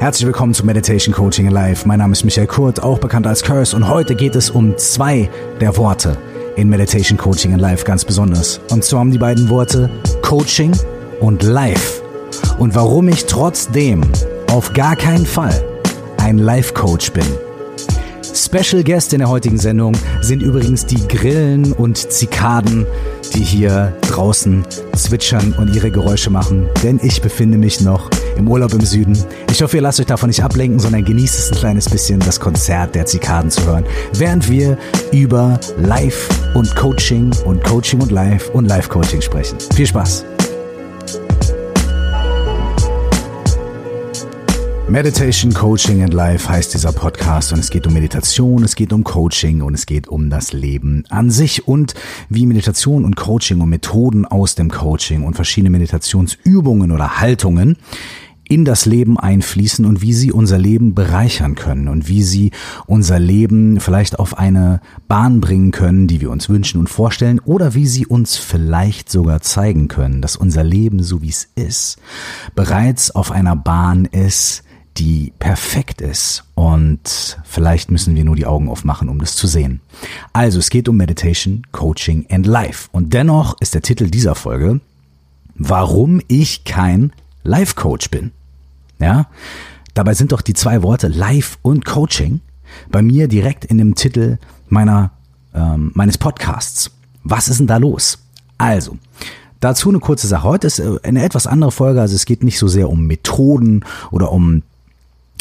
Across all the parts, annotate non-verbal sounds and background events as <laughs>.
Herzlich willkommen zu Meditation Coaching Live. Mein Name ist Michael Kurt, auch bekannt als Curse, und heute geht es um zwei der Worte in Meditation Coaching Live ganz besonders. Und zwar um die beiden Worte Coaching und Life. Und warum ich trotzdem auf gar keinen Fall ein Life Coach bin. Special Guest in der heutigen Sendung sind übrigens die Grillen und Zikaden, die hier draußen zwitschern und ihre Geräusche machen, denn ich befinde mich noch im Urlaub im Süden. Ich hoffe, ihr lasst euch davon nicht ablenken, sondern genießt es ein kleines bisschen, das Konzert der Zikaden zu hören, während wir über Live und Coaching und Coaching und Live und Live Coaching sprechen. Viel Spaß! Meditation, Coaching and Life heißt dieser Podcast und es geht um Meditation, es geht um Coaching und es geht um das Leben an sich und wie Meditation und Coaching und Methoden aus dem Coaching und verschiedene Meditationsübungen oder Haltungen in das Leben einfließen und wie sie unser Leben bereichern können und wie sie unser Leben vielleicht auf eine Bahn bringen können, die wir uns wünschen und vorstellen oder wie sie uns vielleicht sogar zeigen können, dass unser Leben, so wie es ist, bereits auf einer Bahn ist, die perfekt ist. Und vielleicht müssen wir nur die Augen aufmachen, um das zu sehen. Also es geht um Meditation, Coaching and Life. Und dennoch ist der Titel dieser Folge, warum ich kein Life Coach bin. Ja, dabei sind doch die zwei Worte Life und Coaching bei mir direkt in dem Titel meiner ähm, meines Podcasts. Was ist denn da los? Also, dazu eine kurze Sache. Heute ist äh, eine etwas andere Folge, also es geht nicht so sehr um Methoden oder um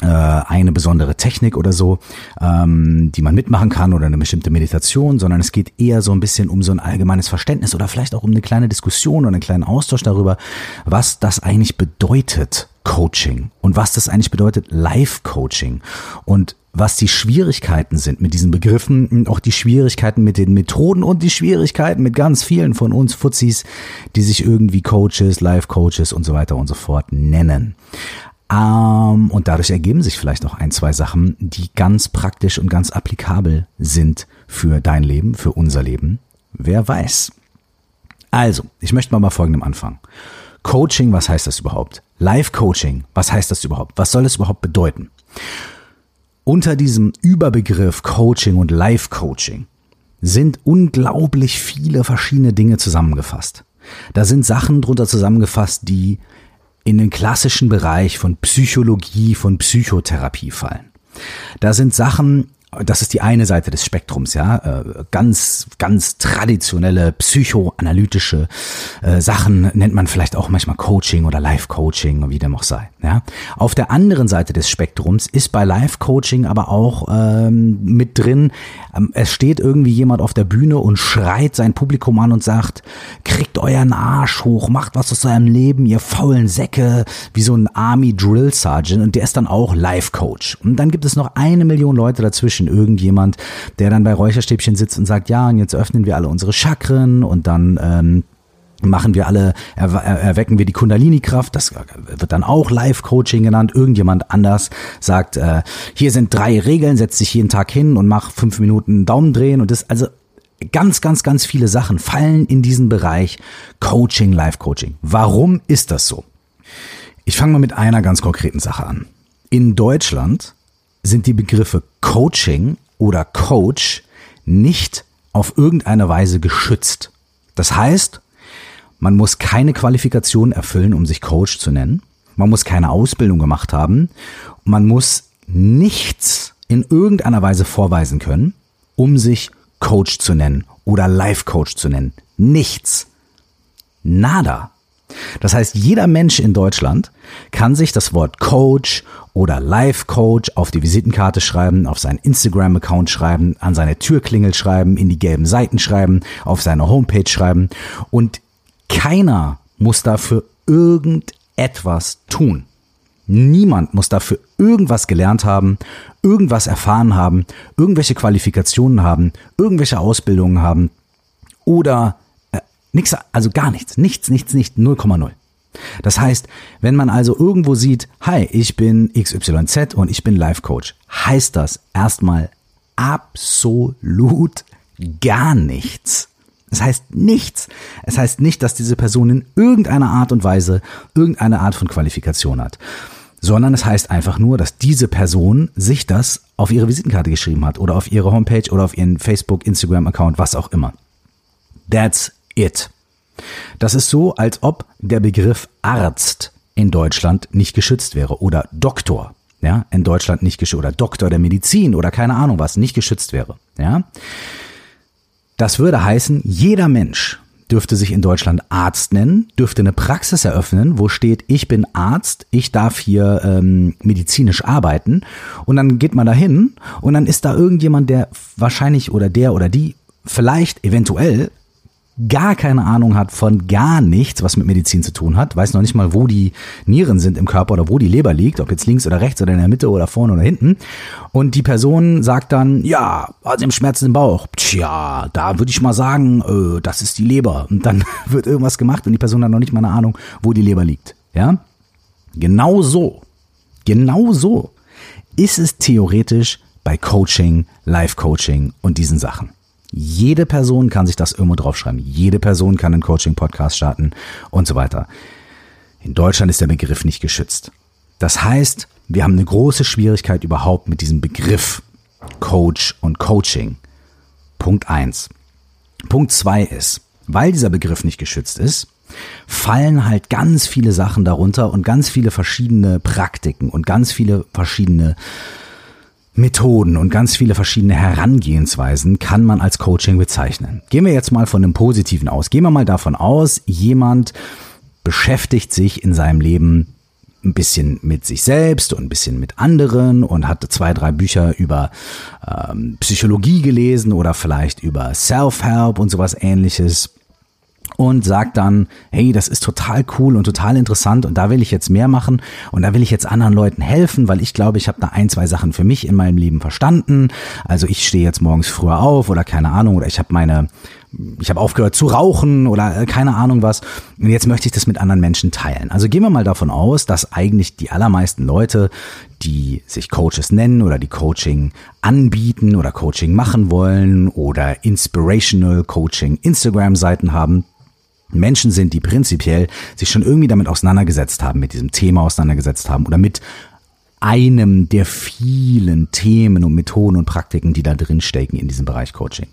eine besondere Technik oder so, ähm, die man mitmachen kann oder eine bestimmte Meditation, sondern es geht eher so ein bisschen um so ein allgemeines Verständnis oder vielleicht auch um eine kleine Diskussion oder einen kleinen Austausch darüber, was das eigentlich bedeutet, Coaching und was das eigentlich bedeutet, Life-Coaching und was die Schwierigkeiten sind mit diesen Begriffen und auch die Schwierigkeiten mit den Methoden und die Schwierigkeiten mit ganz vielen von uns Fuzis, die sich irgendwie Coaches, Life-Coaches und so weiter und so fort nennen. Ähm, und dadurch ergeben sich vielleicht noch ein, zwei Sachen, die ganz praktisch und ganz applikabel sind für dein Leben, für unser Leben. Wer weiß. Also, ich möchte mal bei folgendem anfangen. Coaching, was heißt das überhaupt? Life Coaching, was heißt das überhaupt? Was soll es überhaupt bedeuten? Unter diesem Überbegriff Coaching und Life Coaching sind unglaublich viele verschiedene Dinge zusammengefasst. Da sind Sachen drunter zusammengefasst, die in den klassischen Bereich von Psychologie, von Psychotherapie fallen. Da sind Sachen das ist die eine Seite des Spektrums, ja. Äh, ganz, ganz traditionelle psychoanalytische äh, Sachen nennt man vielleicht auch manchmal Coaching oder Life-Coaching, wie dem auch sei. Ja. Auf der anderen Seite des Spektrums ist bei Life-Coaching aber auch ähm, mit drin, ähm, es steht irgendwie jemand auf der Bühne und schreit sein Publikum an und sagt, kriegt euren Arsch hoch, macht was aus eurem Leben, ihr faulen Säcke, wie so ein Army Drill Sergeant und der ist dann auch Life-Coach. Und dann gibt es noch eine Million Leute dazwischen Menschen, irgendjemand, der dann bei Räucherstäbchen sitzt und sagt, ja, und jetzt öffnen wir alle unsere Chakren und dann ähm, machen wir alle, erwecken wir die Kundalini-Kraft, das wird dann auch Live-Coaching genannt. Irgendjemand anders sagt, äh, hier sind drei Regeln, setz dich jeden Tag hin und mach fünf Minuten Daumen drehen und das, also ganz, ganz, ganz viele Sachen fallen in diesen Bereich Coaching, Live-Coaching. Warum ist das so? Ich fange mal mit einer ganz konkreten Sache an. In Deutschland sind die Begriffe Coaching oder Coach nicht auf irgendeine Weise geschützt. Das heißt, man muss keine Qualifikation erfüllen, um sich Coach zu nennen. Man muss keine Ausbildung gemacht haben. Man muss nichts in irgendeiner Weise vorweisen können, um sich Coach zu nennen oder Life Coach zu nennen. Nichts. Nada. Das heißt, jeder Mensch in Deutschland kann sich das Wort Coach oder Life Coach auf die Visitenkarte schreiben, auf seinen Instagram-Account schreiben, an seine Türklingel schreiben, in die gelben Seiten schreiben, auf seine Homepage schreiben und keiner muss dafür irgendetwas tun. Niemand muss dafür irgendwas gelernt haben, irgendwas erfahren haben, irgendwelche Qualifikationen haben, irgendwelche Ausbildungen haben oder Nix, also gar nichts. Nichts, nichts, nicht 0,0. Das heißt, wenn man also irgendwo sieht, hi, ich bin XYZ und ich bin Life Coach, heißt das erstmal absolut gar nichts. Es heißt nichts. Es heißt nicht, dass diese Person in irgendeiner Art und Weise irgendeine Art von Qualifikation hat. sondern es heißt einfach nur, dass diese Person sich das auf ihre Visitenkarte geschrieben hat oder auf ihre Homepage oder auf ihren Facebook, Instagram-Account, was auch immer. That's it. Das ist so, als ob der Begriff Arzt in Deutschland nicht geschützt wäre oder Doktor, ja, in Deutschland nicht geschützt oder Doktor der Medizin oder keine Ahnung was, nicht geschützt wäre, ja. Das würde heißen, jeder Mensch dürfte sich in Deutschland Arzt nennen, dürfte eine Praxis eröffnen, wo steht, ich bin Arzt, ich darf hier ähm, medizinisch arbeiten. Und dann geht man da hin und dann ist da irgendjemand, der wahrscheinlich oder der oder die vielleicht eventuell gar keine Ahnung hat von gar nichts, was mit Medizin zu tun hat, weiß noch nicht mal, wo die Nieren sind im Körper oder wo die Leber liegt, ob jetzt links oder rechts oder in der Mitte oder vorne oder hinten. Und die Person sagt dann, ja, also im Schmerzen im Bauch. Tja, da würde ich mal sagen, äh, das ist die Leber. Und dann <laughs> wird irgendwas gemacht und die Person hat noch nicht mal eine Ahnung, wo die Leber liegt. Ja? Genau so. Genau so ist es theoretisch bei Coaching, Life-Coaching und diesen Sachen. Jede Person kann sich das irgendwo draufschreiben. Jede Person kann einen Coaching-Podcast starten und so weiter. In Deutschland ist der Begriff nicht geschützt. Das heißt, wir haben eine große Schwierigkeit überhaupt mit diesem Begriff Coach und Coaching. Punkt eins. Punkt zwei ist, weil dieser Begriff nicht geschützt ist, fallen halt ganz viele Sachen darunter und ganz viele verschiedene Praktiken und ganz viele verschiedene Methoden und ganz viele verschiedene Herangehensweisen kann man als Coaching bezeichnen. Gehen wir jetzt mal von einem Positiven aus. Gehen wir mal davon aus, jemand beschäftigt sich in seinem Leben ein bisschen mit sich selbst und ein bisschen mit anderen und hat zwei, drei Bücher über ähm, Psychologie gelesen oder vielleicht über Self-Help und sowas ähnliches und sagt dann, hey, das ist total cool und total interessant und da will ich jetzt mehr machen und da will ich jetzt anderen Leuten helfen, weil ich glaube, ich habe da ein, zwei Sachen für mich in meinem Leben verstanden. Also ich stehe jetzt morgens früher auf oder keine Ahnung oder ich habe meine ich habe aufgehört zu rauchen oder äh, keine Ahnung was. Und jetzt möchte ich das mit anderen Menschen teilen. Also gehen wir mal davon aus, dass eigentlich die allermeisten Leute, die sich Coaches nennen oder die Coaching anbieten oder Coaching machen wollen oder Inspirational Coaching Instagram-Seiten haben, Menschen sind, die prinzipiell sich schon irgendwie damit auseinandergesetzt haben, mit diesem Thema auseinandergesetzt haben oder mit einem der vielen Themen und Methoden und Praktiken, die da drin stecken in diesem Bereich Coaching.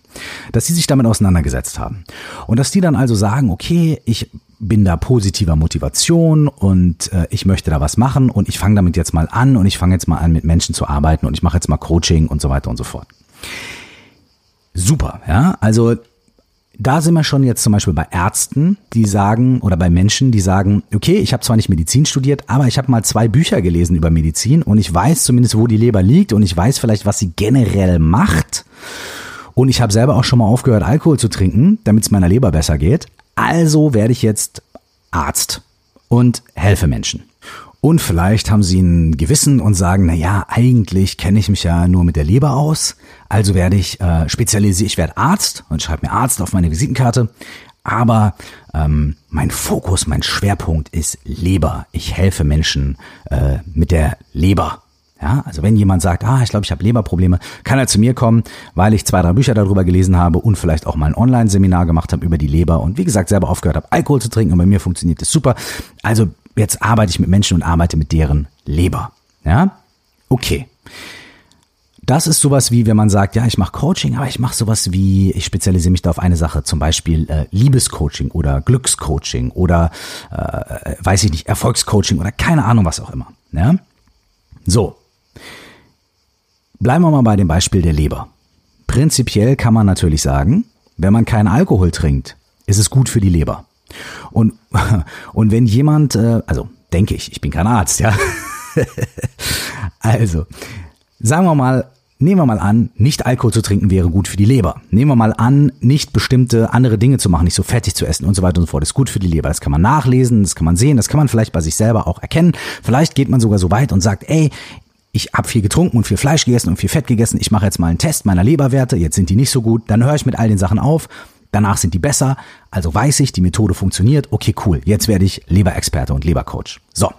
Dass sie sich damit auseinandergesetzt haben. Und dass die dann also sagen, okay, ich bin da positiver Motivation und äh, ich möchte da was machen und ich fange damit jetzt mal an und ich fange jetzt mal an, mit Menschen zu arbeiten und ich mache jetzt mal Coaching und so weiter und so fort. Super, ja. Also da sind wir schon jetzt zum Beispiel bei Ärzten, die sagen, oder bei Menschen, die sagen, okay, ich habe zwar nicht Medizin studiert, aber ich habe mal zwei Bücher gelesen über Medizin und ich weiß zumindest, wo die Leber liegt und ich weiß vielleicht, was sie generell macht. Und ich habe selber auch schon mal aufgehört, Alkohol zu trinken, damit es meiner Leber besser geht. Also werde ich jetzt Arzt und helfe Menschen. Und vielleicht haben sie ein Gewissen und sagen, na ja, eigentlich kenne ich mich ja nur mit der Leber aus, also werde ich äh, spezialisiert, ich werde Arzt und schreibe mir Arzt auf meine Visitenkarte. Aber ähm, mein Fokus, mein Schwerpunkt ist Leber. Ich helfe Menschen äh, mit der Leber. Ja, also wenn jemand sagt, ah, ich glaube, ich habe Leberprobleme, kann er zu mir kommen, weil ich zwei, drei Bücher darüber gelesen habe und vielleicht auch mal ein Online-Seminar gemacht habe über die Leber und wie gesagt selber aufgehört habe, Alkohol zu trinken und bei mir funktioniert das super. Also jetzt arbeite ich mit Menschen und arbeite mit deren Leber. Ja? Okay. Das ist sowas wie, wenn man sagt, ja, ich mache Coaching, aber ich mache sowas wie, ich spezialisiere mich da auf eine Sache, zum Beispiel äh, Liebescoaching oder Glückscoaching oder äh, weiß ich nicht, Erfolgscoaching oder keine Ahnung, was auch immer. Ja? So. Bleiben wir mal bei dem Beispiel der Leber. Prinzipiell kann man natürlich sagen, wenn man keinen Alkohol trinkt, ist es gut für die Leber. Und, <laughs> und wenn jemand, äh, also denke ich, ich bin kein Arzt, ja. <laughs> also, sagen wir mal, nehmen wir mal an, nicht Alkohol zu trinken wäre gut für die Leber. Nehmen wir mal an, nicht bestimmte andere Dinge zu machen, nicht so fettig zu essen und so weiter und so fort, ist gut für die Leber. Das kann man nachlesen, das kann man sehen, das kann man vielleicht bei sich selber auch erkennen. Vielleicht geht man sogar so weit und sagt, ey, ich habe viel getrunken und viel Fleisch gegessen und viel Fett gegessen. Ich mache jetzt mal einen Test meiner Leberwerte. Jetzt sind die nicht so gut. Dann höre ich mit all den Sachen auf Danach sind die besser, also weiß ich, die Methode funktioniert. Okay, cool. Jetzt werde ich Leberexperte und Lebercoach. So.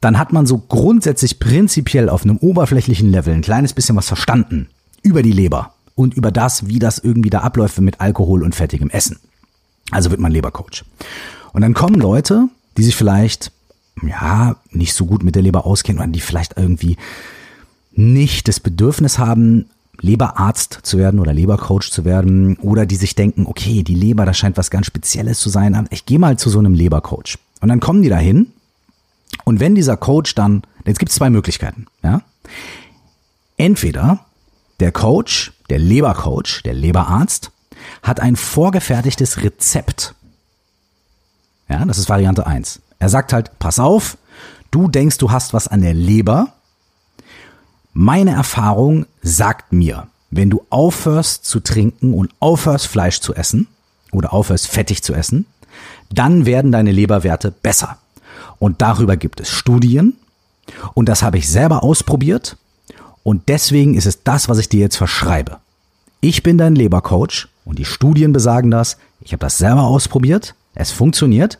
Dann hat man so grundsätzlich prinzipiell auf einem oberflächlichen Level ein kleines bisschen was verstanden über die Leber und über das, wie das irgendwie da abläuft mit Alkohol und fettigem Essen. Also wird man Lebercoach. Und dann kommen Leute, die sich vielleicht ja, nicht so gut mit der Leber auskennen oder die vielleicht irgendwie nicht das Bedürfnis haben, Leberarzt zu werden oder Lebercoach zu werden oder die sich denken, okay, die Leber, das scheint was ganz Spezielles zu sein. Ich gehe mal zu so einem Lebercoach. Und dann kommen die dahin und wenn dieser Coach dann, jetzt gibt es zwei Möglichkeiten, ja. Entweder der Coach, der Lebercoach, der Leberarzt, hat ein vorgefertigtes Rezept. Ja, das ist Variante eins. Er sagt halt, pass auf, du denkst, du hast was an der Leber. Meine Erfahrung sagt mir, wenn du aufhörst zu trinken und aufhörst Fleisch zu essen oder aufhörst fettig zu essen, dann werden deine Leberwerte besser. Und darüber gibt es Studien und das habe ich selber ausprobiert und deswegen ist es das, was ich dir jetzt verschreibe. Ich bin dein Lebercoach und die Studien besagen das. Ich habe das selber ausprobiert. Es funktioniert.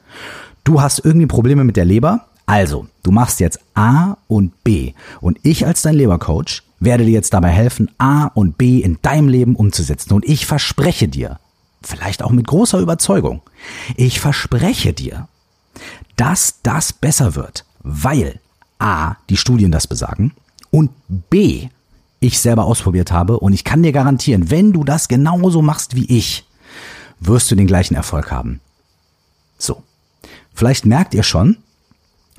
Du hast irgendwie Probleme mit der Leber. Also, du machst jetzt A und B. Und ich als dein Lebercoach werde dir jetzt dabei helfen, A und B in deinem Leben umzusetzen. Und ich verspreche dir, vielleicht auch mit großer Überzeugung, ich verspreche dir, dass das besser wird, weil A, die Studien das besagen und B, ich selber ausprobiert habe und ich kann dir garantieren, wenn du das genauso machst wie ich, wirst du den gleichen Erfolg haben. So. Vielleicht merkt ihr schon,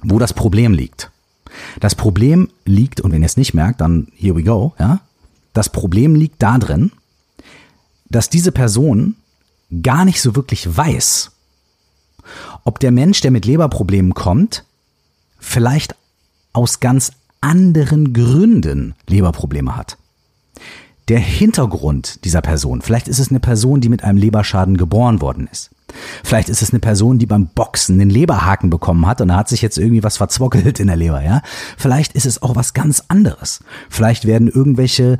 wo das Problem liegt. Das Problem liegt, und wenn ihr es nicht merkt, dann here we go, ja. Das Problem liegt darin, dass diese Person gar nicht so wirklich weiß, ob der Mensch, der mit Leberproblemen kommt, vielleicht aus ganz anderen Gründen Leberprobleme hat. Der Hintergrund dieser Person, vielleicht ist es eine Person, die mit einem Leberschaden geboren worden ist. Vielleicht ist es eine Person, die beim Boxen den Leberhaken bekommen hat und da hat sich jetzt irgendwie was verzwockelt in der Leber, ja. Vielleicht ist es auch was ganz anderes. Vielleicht werden irgendwelche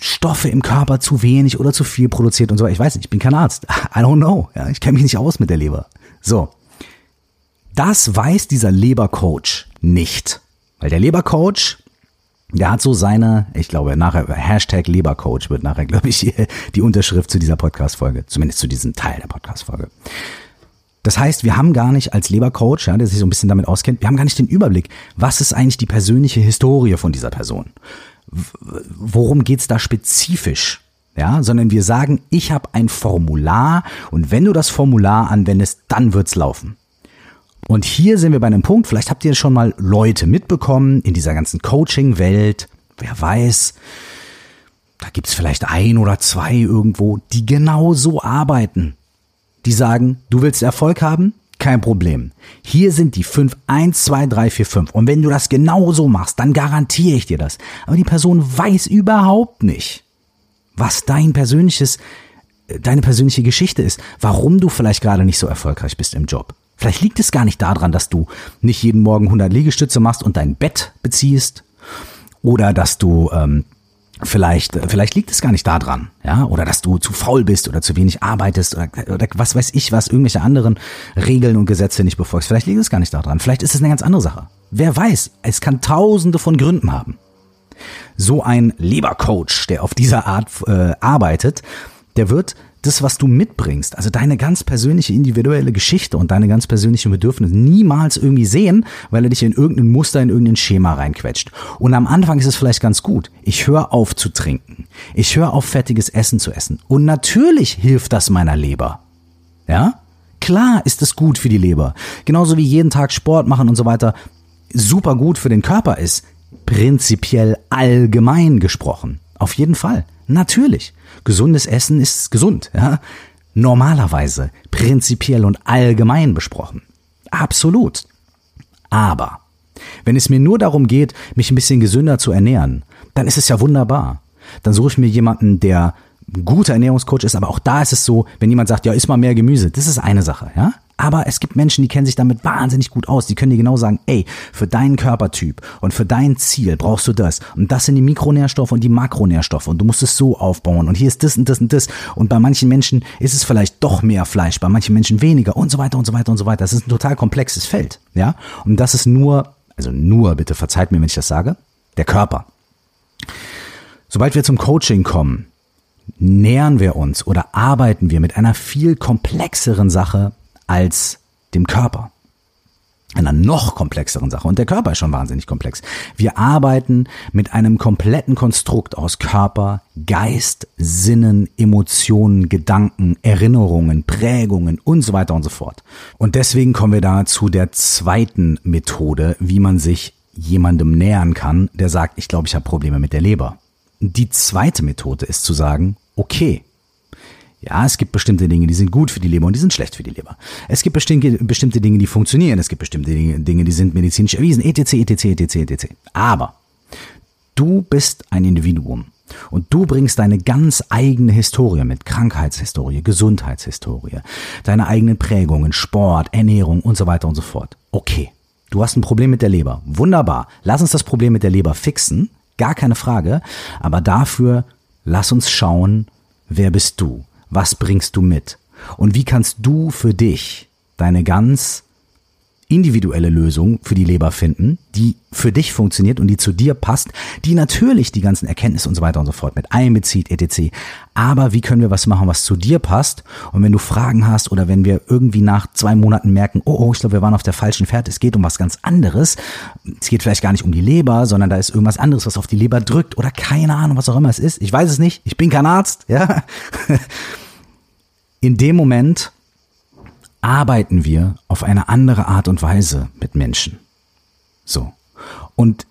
Stoffe im Körper zu wenig oder zu viel produziert und so. Ich weiß nicht, ich bin kein Arzt. <laughs> I don't know. Ja, ich kenne mich nicht aus mit der Leber. So. Das weiß dieser Lebercoach nicht. Weil der Lebercoach, der hat so seine, ich glaube, nachher, Hashtag Lebercoach wird nachher, glaube ich, <laughs> die Unterschrift zu dieser Podcast-Folge, zumindest zu diesem Teil der Podcast-Folge. Das heißt, wir haben gar nicht als Lebercoach, ja, der sich so ein bisschen damit auskennt, wir haben gar nicht den Überblick, was ist eigentlich die persönliche Historie von dieser Person? Worum geht's da spezifisch? Ja, sondern wir sagen, ich habe ein Formular und wenn du das Formular anwendest, dann wird's laufen. Und hier sind wir bei einem Punkt, vielleicht habt ihr schon mal Leute mitbekommen in dieser ganzen Coaching-Welt, wer weiß, da gibt's vielleicht ein oder zwei irgendwo, die genau so arbeiten. Die sagen, du willst Erfolg haben? Kein Problem. Hier sind die fünf, eins, zwei, drei, vier, fünf. Und wenn du das genau so machst, dann garantiere ich dir das. Aber die Person weiß überhaupt nicht, was dein persönliches, äh, deine persönliche Geschichte ist, warum du vielleicht gerade nicht so erfolgreich bist im Job. Vielleicht liegt es gar nicht daran, dass du nicht jeden Morgen 100 Liegestütze machst und dein Bett beziehst oder dass du ähm, vielleicht vielleicht liegt es gar nicht daran, ja, oder dass du zu faul bist oder zu wenig arbeitest oder, oder was weiß ich was, irgendwelche anderen Regeln und Gesetze nicht befolgst. Vielleicht liegt es gar nicht daran. Vielleicht ist es eine ganz andere Sache. Wer weiß? Es kann Tausende von Gründen haben. So ein Lebercoach, der auf dieser Art äh, arbeitet, der wird das, was du mitbringst, also deine ganz persönliche individuelle Geschichte und deine ganz persönlichen Bedürfnisse niemals irgendwie sehen, weil er dich in irgendein Muster, in irgendein Schema reinquetscht. Und am Anfang ist es vielleicht ganz gut. Ich höre auf zu trinken. Ich höre auf fettiges Essen zu essen. Und natürlich hilft das meiner Leber. Ja? Klar ist es gut für die Leber. Genauso wie jeden Tag Sport machen und so weiter super gut für den Körper ist. Prinzipiell allgemein gesprochen. Auf jeden Fall. Natürlich. Gesundes Essen ist gesund, ja. Normalerweise, prinzipiell und allgemein besprochen. Absolut. Aber, wenn es mir nur darum geht, mich ein bisschen gesünder zu ernähren, dann ist es ja wunderbar. Dann suche ich mir jemanden, der ein guter Ernährungscoach ist, aber auch da ist es so, wenn jemand sagt, ja, iss mal mehr Gemüse, das ist eine Sache, ja. Aber es gibt Menschen, die kennen sich damit wahnsinnig gut aus. Die können dir genau sagen, ey, für deinen Körpertyp und für dein Ziel brauchst du das. Und das sind die Mikronährstoffe und die Makronährstoffe. Und du musst es so aufbauen. Und hier ist das und das und das. Und bei manchen Menschen ist es vielleicht doch mehr Fleisch, bei manchen Menschen weniger und so weiter und so weiter und so weiter. Das ist ein total komplexes Feld. Ja. Und das ist nur, also nur, bitte verzeiht mir, wenn ich das sage, der Körper. Sobald wir zum Coaching kommen, nähern wir uns oder arbeiten wir mit einer viel komplexeren Sache als dem Körper. einer noch komplexeren Sache. Und der Körper ist schon wahnsinnig komplex. Wir arbeiten mit einem kompletten Konstrukt aus Körper, Geist, Sinnen, Emotionen, Gedanken, Erinnerungen, Prägungen und so weiter und so fort. Und deswegen kommen wir da zu der zweiten Methode, wie man sich jemandem nähern kann, der sagt, ich glaube, ich habe Probleme mit der Leber. Die zweite Methode ist zu sagen, okay, ja, es gibt bestimmte Dinge, die sind gut für die Leber und die sind schlecht für die Leber. Es gibt bestimmte, bestimmte Dinge, die funktionieren. Es gibt bestimmte Dinge, die sind medizinisch erwiesen. etc., etc., etc., etc. Aber du bist ein Individuum und du bringst deine ganz eigene Historie mit. Krankheitshistorie, Gesundheitshistorie, deine eigenen Prägungen, Sport, Ernährung und so weiter und so fort. Okay. Du hast ein Problem mit der Leber. Wunderbar. Lass uns das Problem mit der Leber fixen. Gar keine Frage. Aber dafür lass uns schauen, wer bist du? Was bringst du mit? Und wie kannst du für dich deine ganz individuelle Lösung für die Leber finden, die für dich funktioniert und die zu dir passt, die natürlich die ganzen Erkenntnisse und so weiter und so fort mit einbezieht, etc. Aber wie können wir was machen, was zu dir passt? Und wenn du Fragen hast oder wenn wir irgendwie nach zwei Monaten merken, oh, oh ich glaube, wir waren auf der falschen Fährte, es geht um was ganz anderes. Es geht vielleicht gar nicht um die Leber, sondern da ist irgendwas anderes, was auf die Leber drückt oder keine Ahnung, was auch immer es ist. Ich weiß es nicht. Ich bin kein Arzt, ja. <laughs> In dem Moment arbeiten wir auf eine andere Art und Weise mit Menschen. So. Und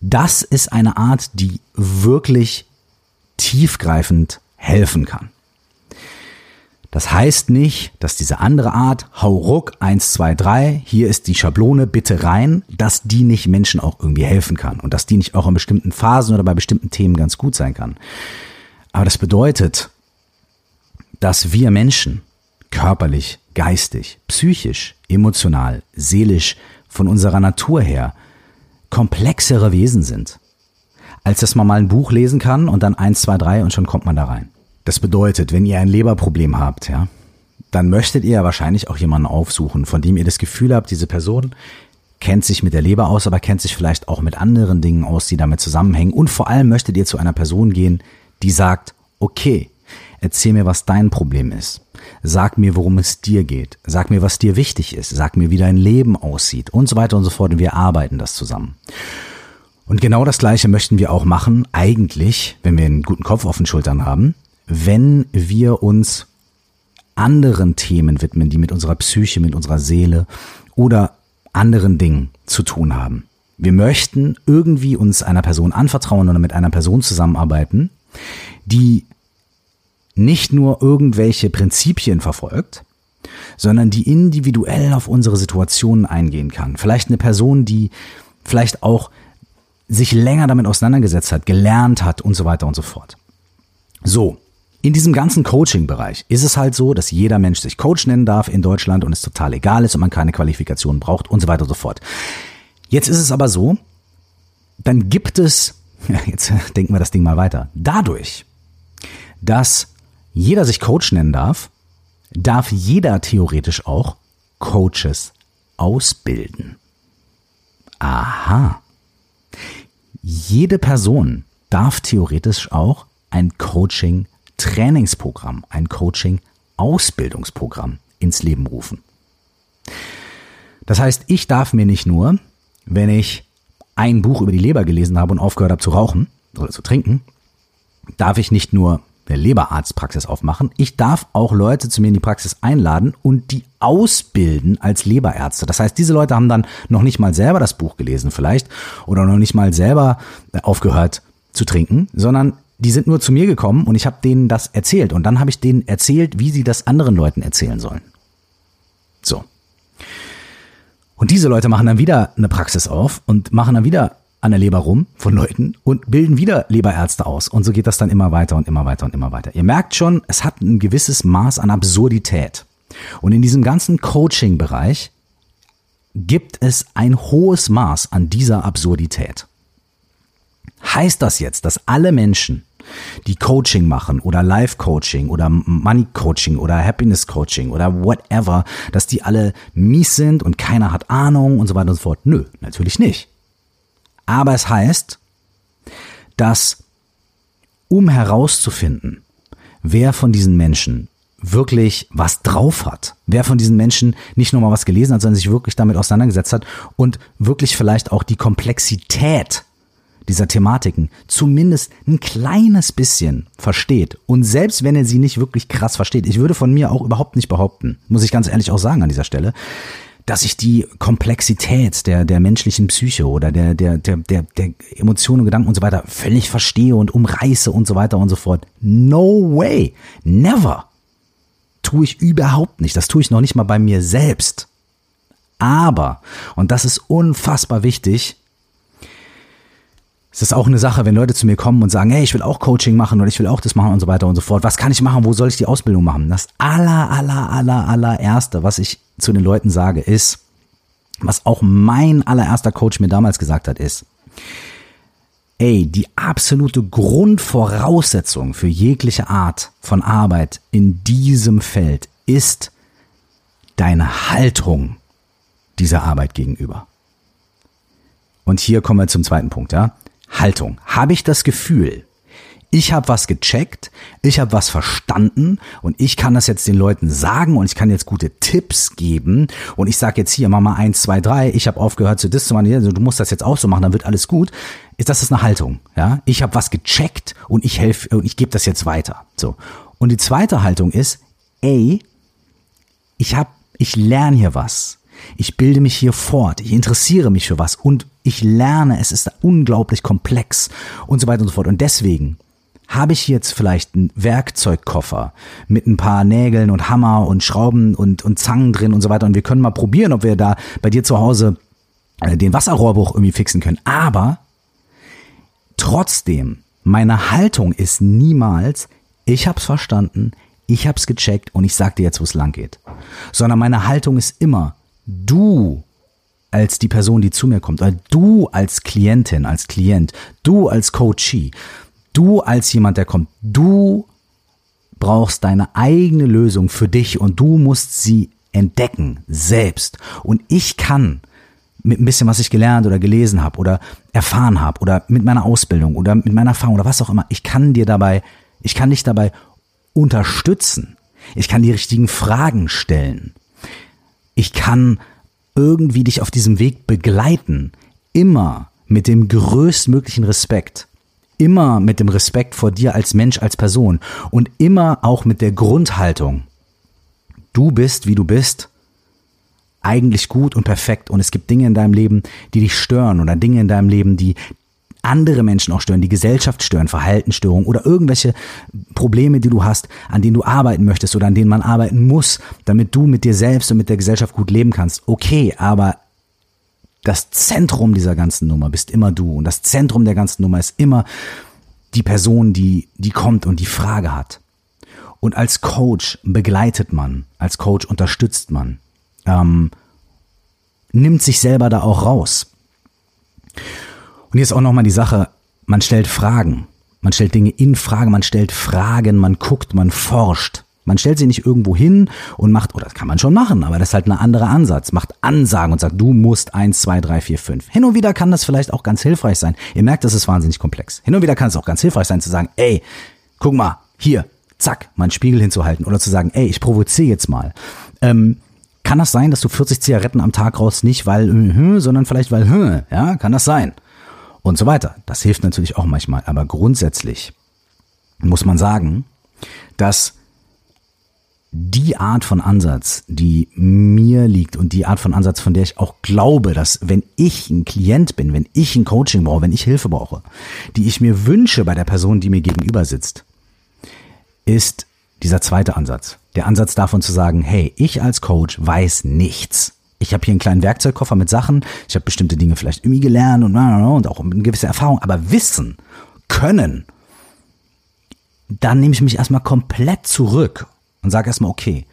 das ist eine Art, die wirklich tiefgreifend helfen kann. Das heißt nicht, dass diese andere Art, hau ruck, eins, zwei, drei, hier ist die Schablone, bitte rein, dass die nicht Menschen auch irgendwie helfen kann und dass die nicht auch in bestimmten Phasen oder bei bestimmten Themen ganz gut sein kann. Aber das bedeutet, dass wir Menschen körperlich, geistig, psychisch, emotional, seelisch, von unserer Natur her komplexere Wesen sind, als dass man mal ein Buch lesen kann und dann eins, zwei, drei und schon kommt man da rein. Das bedeutet, wenn ihr ein Leberproblem habt, ja, dann möchtet ihr wahrscheinlich auch jemanden aufsuchen, von dem ihr das Gefühl habt, diese Person kennt sich mit der Leber aus, aber kennt sich vielleicht auch mit anderen Dingen aus, die damit zusammenhängen. Und vor allem möchtet ihr zu einer Person gehen, die sagt, okay, Erzähl mir, was dein Problem ist. Sag mir, worum es dir geht. Sag mir, was dir wichtig ist. Sag mir, wie dein Leben aussieht und so weiter und so fort. Und wir arbeiten das zusammen. Und genau das Gleiche möchten wir auch machen, eigentlich, wenn wir einen guten Kopf auf den Schultern haben, wenn wir uns anderen Themen widmen, die mit unserer Psyche, mit unserer Seele oder anderen Dingen zu tun haben. Wir möchten irgendwie uns einer Person anvertrauen oder mit einer Person zusammenarbeiten, die nicht nur irgendwelche Prinzipien verfolgt, sondern die individuell auf unsere Situationen eingehen kann. Vielleicht eine Person, die vielleicht auch sich länger damit auseinandergesetzt hat, gelernt hat und so weiter und so fort. So, in diesem ganzen Coaching-Bereich ist es halt so, dass jeder Mensch sich Coach nennen darf in Deutschland und es total egal ist und man keine Qualifikation braucht und so weiter und so fort. Jetzt ist es aber so, dann gibt es, <laughs> jetzt denken wir das Ding mal weiter, dadurch, dass jeder sich Coach nennen darf, darf jeder theoretisch auch Coaches ausbilden. Aha. Jede Person darf theoretisch auch ein Coaching-Trainingsprogramm, ein Coaching-Ausbildungsprogramm ins Leben rufen. Das heißt, ich darf mir nicht nur, wenn ich ein Buch über die Leber gelesen habe und aufgehört habe zu rauchen oder zu trinken, darf ich nicht nur eine Leberarztpraxis aufmachen. Ich darf auch Leute zu mir in die Praxis einladen und die ausbilden als Leberärzte. Das heißt, diese Leute haben dann noch nicht mal selber das Buch gelesen vielleicht oder noch nicht mal selber äh, aufgehört zu trinken, sondern die sind nur zu mir gekommen und ich habe denen das erzählt und dann habe ich denen erzählt, wie sie das anderen Leuten erzählen sollen. So. Und diese Leute machen dann wieder eine Praxis auf und machen dann wieder an der Leber rum von Leuten und bilden wieder Leberärzte aus. Und so geht das dann immer weiter und immer weiter und immer weiter. Ihr merkt schon, es hat ein gewisses Maß an Absurdität. Und in diesem ganzen Coaching-Bereich gibt es ein hohes Maß an dieser Absurdität. Heißt das jetzt, dass alle Menschen, die Coaching machen oder Life-Coaching oder Money-Coaching oder Happiness-Coaching oder whatever, dass die alle mies sind und keiner hat Ahnung und so weiter und so fort? Nö, natürlich nicht. Aber es heißt, dass um herauszufinden, wer von diesen Menschen wirklich was drauf hat. Wer von diesen Menschen nicht nur mal was gelesen hat, sondern sich wirklich damit auseinandergesetzt hat und wirklich vielleicht auch die Komplexität dieser Thematiken zumindest ein kleines bisschen versteht. Und selbst wenn er sie nicht wirklich krass versteht, ich würde von mir auch überhaupt nicht behaupten, muss ich ganz ehrlich auch sagen an dieser Stelle, dass ich die Komplexität der, der menschlichen Psyche oder der, der, der, der, der Emotionen, Gedanken und so weiter völlig verstehe und umreiße und so weiter und so fort. No way. Never. Tue ich überhaupt nicht. Das tue ich noch nicht mal bei mir selbst. Aber, und das ist unfassbar wichtig, es ist auch eine Sache, wenn Leute zu mir kommen und sagen, hey, ich will auch Coaching machen oder ich will auch das machen und so weiter und so fort. Was kann ich machen? Wo soll ich die Ausbildung machen? Das aller, aller, aller, allererste, was ich zu den Leuten sage, ist, was auch mein allererster Coach mir damals gesagt hat, ist, ey, die absolute Grundvoraussetzung für jegliche Art von Arbeit in diesem Feld ist deine Haltung dieser Arbeit gegenüber. Und hier kommen wir zum zweiten Punkt, ja. Haltung. Habe ich das Gefühl, ich habe was gecheckt, ich habe was verstanden und ich kann das jetzt den Leuten sagen und ich kann jetzt gute Tipps geben und ich sage jetzt hier, mach mal eins, zwei, drei, ich habe aufgehört zu das zu machen, also du musst das jetzt auch so machen, dann wird alles gut. Ist das ist eine Haltung, ja? Ich habe was gecheckt und ich helfe und ich gebe das jetzt weiter. So. Und die zweite Haltung ist, ey, ich habe ich lerne hier was. Ich bilde mich hier fort, ich interessiere mich für was und ich lerne, es ist unglaublich komplex und so weiter und so fort. Und deswegen habe ich jetzt vielleicht einen Werkzeugkoffer mit ein paar Nägeln und Hammer und Schrauben und, und Zangen drin und so weiter. Und wir können mal probieren, ob wir da bei dir zu Hause äh, den Wasserrohrbruch irgendwie fixen können. Aber trotzdem, meine Haltung ist niemals, ich hab's verstanden, ich hab's gecheckt und ich sag dir jetzt, wo es lang geht. Sondern meine Haltung ist immer, du als die Person, die zu mir kommt, oder du als Klientin, als Klient, du als Coachee, du als jemand, der kommt, du brauchst deine eigene Lösung für dich und du musst sie entdecken, selbst. Und ich kann mit ein bisschen, was ich gelernt oder gelesen habe oder erfahren habe oder mit meiner Ausbildung oder mit meiner Erfahrung oder was auch immer, ich kann dir dabei, ich kann dich dabei unterstützen. Ich kann die richtigen Fragen stellen. Ich kann irgendwie dich auf diesem Weg begleiten. Immer mit dem größtmöglichen Respekt. Immer mit dem Respekt vor dir als Mensch, als Person. Und immer auch mit der Grundhaltung. Du bist, wie du bist, eigentlich gut und perfekt. Und es gibt Dinge in deinem Leben, die dich stören oder Dinge in deinem Leben, die andere Menschen auch stören, die Gesellschaft stören, Verhaltensstörungen oder irgendwelche Probleme, die du hast, an denen du arbeiten möchtest oder an denen man arbeiten muss, damit du mit dir selbst und mit der Gesellschaft gut leben kannst. Okay, aber das Zentrum dieser ganzen Nummer bist immer du und das Zentrum der ganzen Nummer ist immer die Person, die, die kommt und die Frage hat. Und als Coach begleitet man, als Coach unterstützt man, ähm, nimmt sich selber da auch raus. Und hier ist auch nochmal die Sache, man stellt Fragen. Man stellt Dinge in Frage, man stellt Fragen, man guckt, man forscht. Man stellt sie nicht irgendwo hin und macht, oder das kann man schon machen, aber das ist halt ein anderer Ansatz. Macht Ansagen und sagt, du musst eins, zwei, drei, vier, fünf. Hin und wieder kann das vielleicht auch ganz hilfreich sein. Ihr merkt, das ist wahnsinnig komplex. Hin und wieder kann es auch ganz hilfreich sein zu sagen, ey, guck mal, hier, zack, mal einen Spiegel hinzuhalten oder zu sagen, ey, ich provoziere jetzt mal. Ähm, kann das sein, dass du 40 Zigaretten am Tag raus nicht weil, äh, sondern vielleicht weil, ja, kann das sein? Und so weiter. Das hilft natürlich auch manchmal. Aber grundsätzlich muss man sagen, dass die Art von Ansatz, die mir liegt und die Art von Ansatz, von der ich auch glaube, dass wenn ich ein Klient bin, wenn ich ein Coaching brauche, wenn ich Hilfe brauche, die ich mir wünsche bei der Person, die mir gegenüber sitzt, ist dieser zweite Ansatz. Der Ansatz davon zu sagen, hey, ich als Coach weiß nichts ich habe hier einen kleinen Werkzeugkoffer mit Sachen, ich habe bestimmte Dinge vielleicht irgendwie gelernt und, und auch eine gewisse Erfahrung, aber Wissen, Können, dann nehme ich mich erstmal komplett zurück und sage erstmal, okay,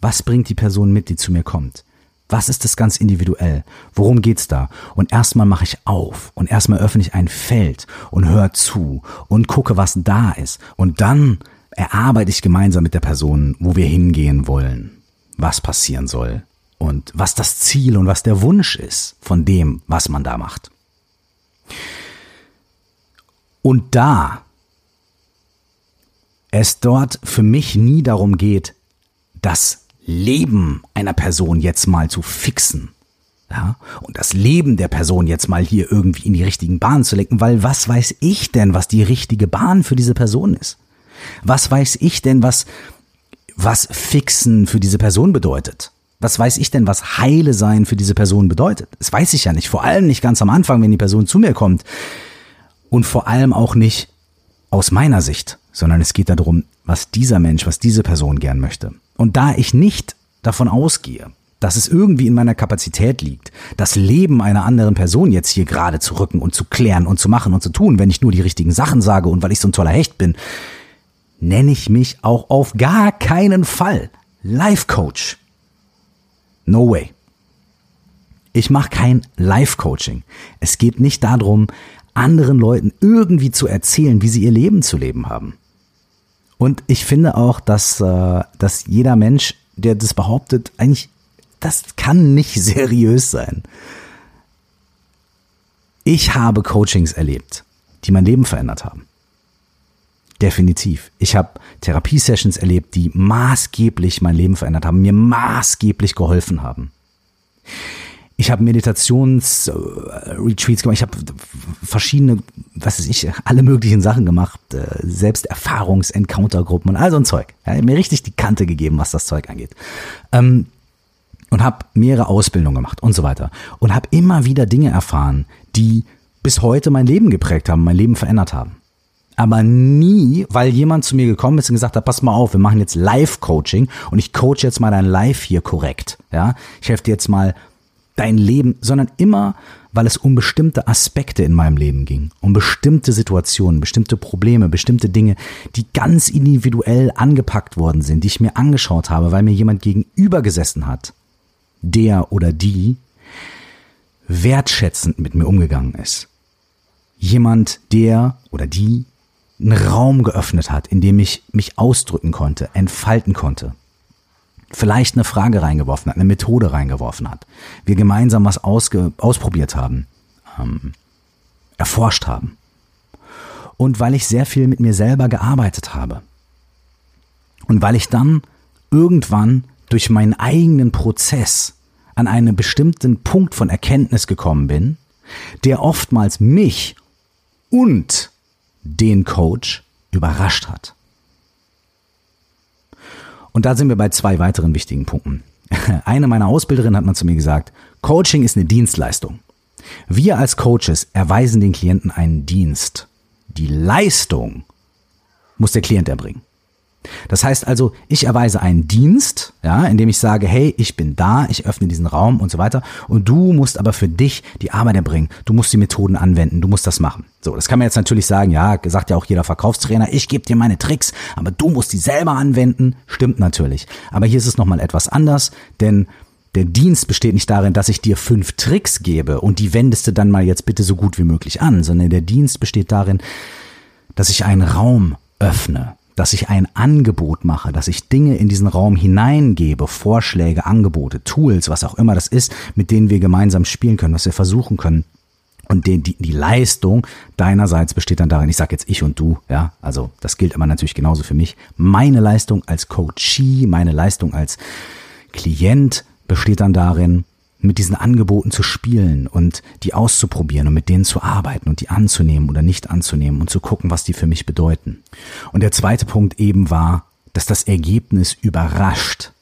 was bringt die Person mit, die zu mir kommt? Was ist das ganz individuell? Worum geht's da? Und erstmal mache ich auf und erstmal öffne ich ein Feld und höre zu und gucke, was da ist. Und dann erarbeite ich gemeinsam mit der Person, wo wir hingehen wollen, was passieren soll, und was das Ziel und was der Wunsch ist von dem, was man da macht. Und da es dort für mich nie darum geht, das Leben einer Person jetzt mal zu fixen. Ja, und das Leben der Person jetzt mal hier irgendwie in die richtigen Bahnen zu lenken, weil was weiß ich denn, was die richtige Bahn für diese Person ist? Was weiß ich denn, was, was fixen für diese Person bedeutet? Was weiß ich denn, was heile sein für diese Person bedeutet? Das weiß ich ja nicht. Vor allem nicht ganz am Anfang, wenn die Person zu mir kommt. Und vor allem auch nicht aus meiner Sicht, sondern es geht darum, was dieser Mensch, was diese Person gern möchte. Und da ich nicht davon ausgehe, dass es irgendwie in meiner Kapazität liegt, das Leben einer anderen Person jetzt hier gerade zu rücken und zu klären und zu machen und zu tun, wenn ich nur die richtigen Sachen sage und weil ich so ein toller Hecht bin, nenne ich mich auch auf gar keinen Fall Life Coach. No way. Ich mache kein Life Coaching. Es geht nicht darum, anderen Leuten irgendwie zu erzählen, wie sie ihr Leben zu leben haben. Und ich finde auch, dass, äh, dass jeder Mensch, der das behauptet, eigentlich, das kann nicht <laughs> seriös sein. Ich habe Coachings erlebt, die mein Leben verändert haben. Definitiv. Ich habe Therapiesessions erlebt, die maßgeblich mein Leben verändert haben, mir maßgeblich geholfen haben. Ich habe Meditationsretreats gemacht, ich habe verschiedene, was weiß ich, alle möglichen Sachen gemacht, äh, Selbsterfahrungs-Encounter-Gruppen und all so ein Zeug. Ja, mir richtig die Kante gegeben, was das Zeug angeht. Ähm, und habe mehrere Ausbildungen gemacht und so weiter. Und habe immer wieder Dinge erfahren, die bis heute mein Leben geprägt haben, mein Leben verändert haben aber nie, weil jemand zu mir gekommen ist und gesagt hat, pass mal auf, wir machen jetzt Live-Coaching und ich coach jetzt mal dein Live hier korrekt. Ja, ich helfe dir jetzt mal dein Leben, sondern immer, weil es um bestimmte Aspekte in meinem Leben ging, um bestimmte Situationen, bestimmte Probleme, bestimmte Dinge, die ganz individuell angepackt worden sind, die ich mir angeschaut habe, weil mir jemand gegenüber gesessen hat, der oder die wertschätzend mit mir umgegangen ist. Jemand, der oder die einen Raum geöffnet hat, in dem ich mich ausdrücken konnte, entfalten konnte. Vielleicht eine Frage reingeworfen hat, eine Methode reingeworfen hat. Wir gemeinsam was ausprobiert haben, ähm, erforscht haben. Und weil ich sehr viel mit mir selber gearbeitet habe. Und weil ich dann irgendwann durch meinen eigenen Prozess an einen bestimmten Punkt von Erkenntnis gekommen bin, der oftmals mich und den Coach überrascht hat. Und da sind wir bei zwei weiteren wichtigen Punkten. <laughs> Eine meiner Ausbilderinnen hat mal zu mir gesagt, Coaching ist eine Dienstleistung. Wir als Coaches erweisen den Klienten einen Dienst. Die Leistung muss der Klient erbringen. Das heißt also, ich erweise einen Dienst, ja, indem ich sage, hey, ich bin da, ich öffne diesen Raum und so weiter. Und du musst aber für dich die Arbeit erbringen. Du musst die Methoden anwenden, du musst das machen. So, das kann man jetzt natürlich sagen, ja, sagt ja auch jeder Verkaufstrainer, ich gebe dir meine Tricks, aber du musst die selber anwenden. Stimmt natürlich. Aber hier ist es nochmal etwas anders, denn der Dienst besteht nicht darin, dass ich dir fünf Tricks gebe und die wendest du dann mal jetzt bitte so gut wie möglich an, sondern der Dienst besteht darin, dass ich einen Raum öffne, dass ich ein Angebot mache, dass ich Dinge in diesen Raum hineingebe, Vorschläge, Angebote, Tools, was auch immer das ist, mit denen wir gemeinsam spielen können, was wir versuchen können. Und die, die, die Leistung deinerseits besteht dann darin, ich sage jetzt ich und du, ja, also das gilt aber natürlich genauso für mich. Meine Leistung als Coachee, meine Leistung als Klient besteht dann darin, mit diesen Angeboten zu spielen und die auszuprobieren und mit denen zu arbeiten und die anzunehmen oder nicht anzunehmen und zu gucken, was die für mich bedeuten. Und der zweite Punkt eben war, dass das Ergebnis überrascht.